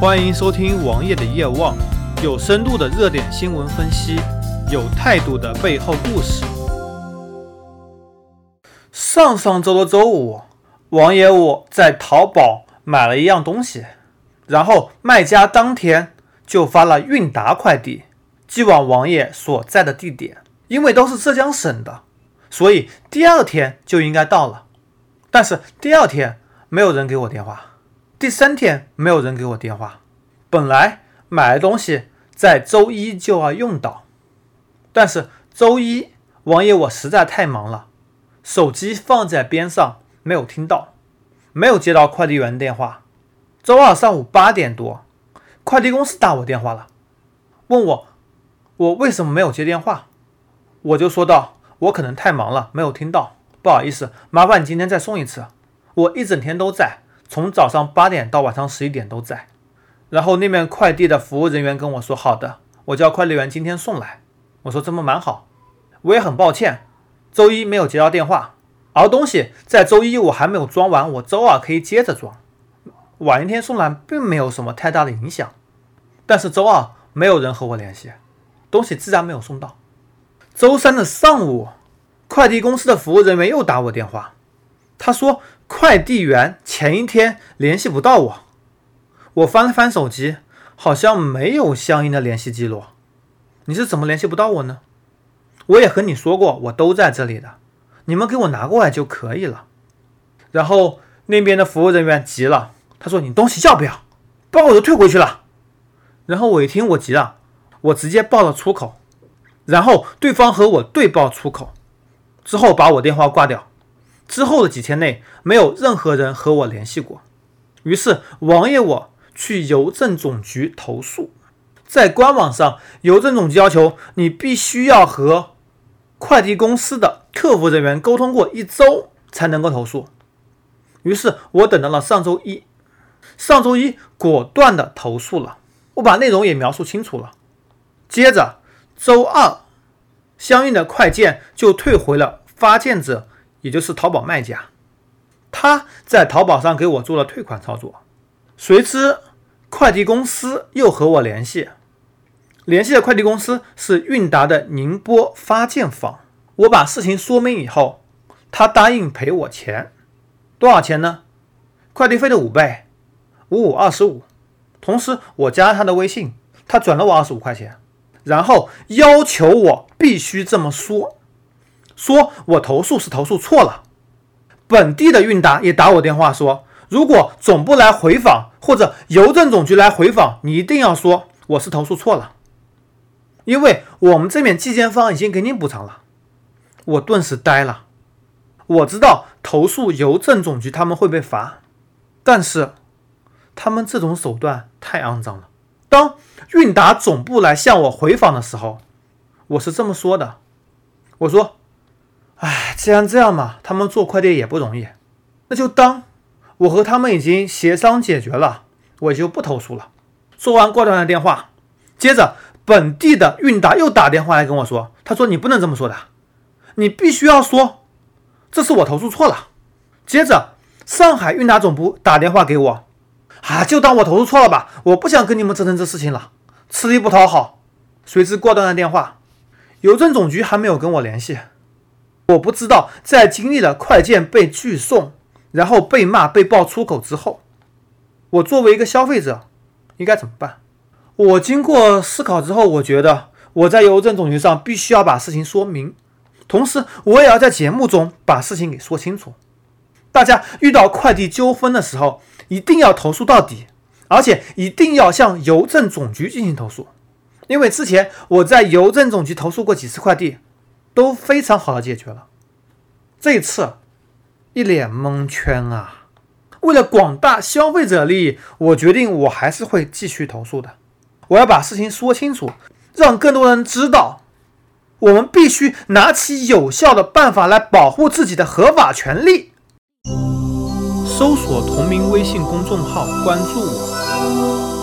欢迎收听王爷的夜望，有深度的热点新闻分析，有态度的背后故事。上上周的周五，王爷我在淘宝买了一样东西，然后卖家当天就发了韵达快递寄往王爷所在的地点。因为都是浙江省的，所以第二天就应该到了。但是第二天没有人给我电话，第三天没有人给我电话。本来买的东西在周一就要用到，但是周一王爷我实在太忙了，手机放在边上没有听到，没有接到快递员电话。周二上午八点多，快递公司打我电话了，问我我为什么没有接电话。我就说道：“我可能太忙了，没有听到，不好意思，麻烦你今天再送一次。我一整天都在，从早上八点到晚上十一点都在。”然后那边快递的服务人员跟我说：“好的，我叫快递员今天送来。”我说：“这么蛮好。”我也很抱歉，周一没有接到电话，而东西在周一我还没有装完，我周二可以接着装，晚一天送来并没有什么太大的影响。但是周二没有人和我联系，东西自然没有送到。周三的上午，快递公司的服务人员又打我电话，他说快递员前一天联系不到我。我翻了翻手机，好像没有相应的联系记录。你是怎么联系不到我呢？我也和你说过，我都在这里的，你们给我拿过来就可以了。然后那边的服务人员急了，他说你东西要不要？不然我就退回去了。然后我一听我急了，我直接报了出口。然后对方和我对报出口，之后把我电话挂掉。之后的几天内，没有任何人和我联系过。于是王爷我去邮政总局投诉，在官网上，邮政总局要求你必须要和快递公司的客服人员沟通过一周才能够投诉。于是我等到了上周一，上周一果断的投诉了，我把内容也描述清楚了。接着。周二，相应的快件就退回了发件者，也就是淘宝卖家。他在淘宝上给我做了退款操作。随之，快递公司又和我联系，联系的快递公司是韵达的宁波发件方。我把事情说明以后，他答应赔我钱，多少钱呢？快递费的五倍，五五二十五。同时，我加了他的微信，他转了我二十五块钱。然后要求我必须这么说，说我投诉是投诉错了。本地的韵达也打我电话说，如果总部来回访或者邮政总局来回访，你一定要说我是投诉错了，因为我们这边寄件方已经给你补偿了。我顿时呆了。我知道投诉邮政总局他们会被罚，但是他们这种手段太肮脏了。当韵达总部来向我回访的时候，我是这么说的：“我说，哎，既然这样嘛，他们做快递也不容易，那就当我和他们已经协商解决了，我就不投诉了。”说完挂断了电话。接着，本地的韵达又打电话来跟我说：“他说你不能这么说的，你必须要说这是我投诉错了。”接着，上海韵达总部打电话给我。啊，就当我投诉错了吧，我不想跟你们折腾这事情了，吃力不讨好。随之挂断了电话，邮政总局还没有跟我联系。我不知道在经历了快件被拒送，然后被骂、被爆粗口之后，我作为一个消费者应该怎么办？我经过思考之后，我觉得我在邮政总局上必须要把事情说明，同时我也要在节目中把事情给说清楚。大家遇到快递纠纷的时候，一定要投诉到底，而且一定要向邮政总局进行投诉。因为之前我在邮政总局投诉过几次快递，都非常好的解决了。这次一脸蒙圈啊！为了广大消费者利益，我决定我还是会继续投诉的。我要把事情说清楚，让更多人知道，我们必须拿起有效的办法来保护自己的合法权利。搜索同名微信公众号，关注我。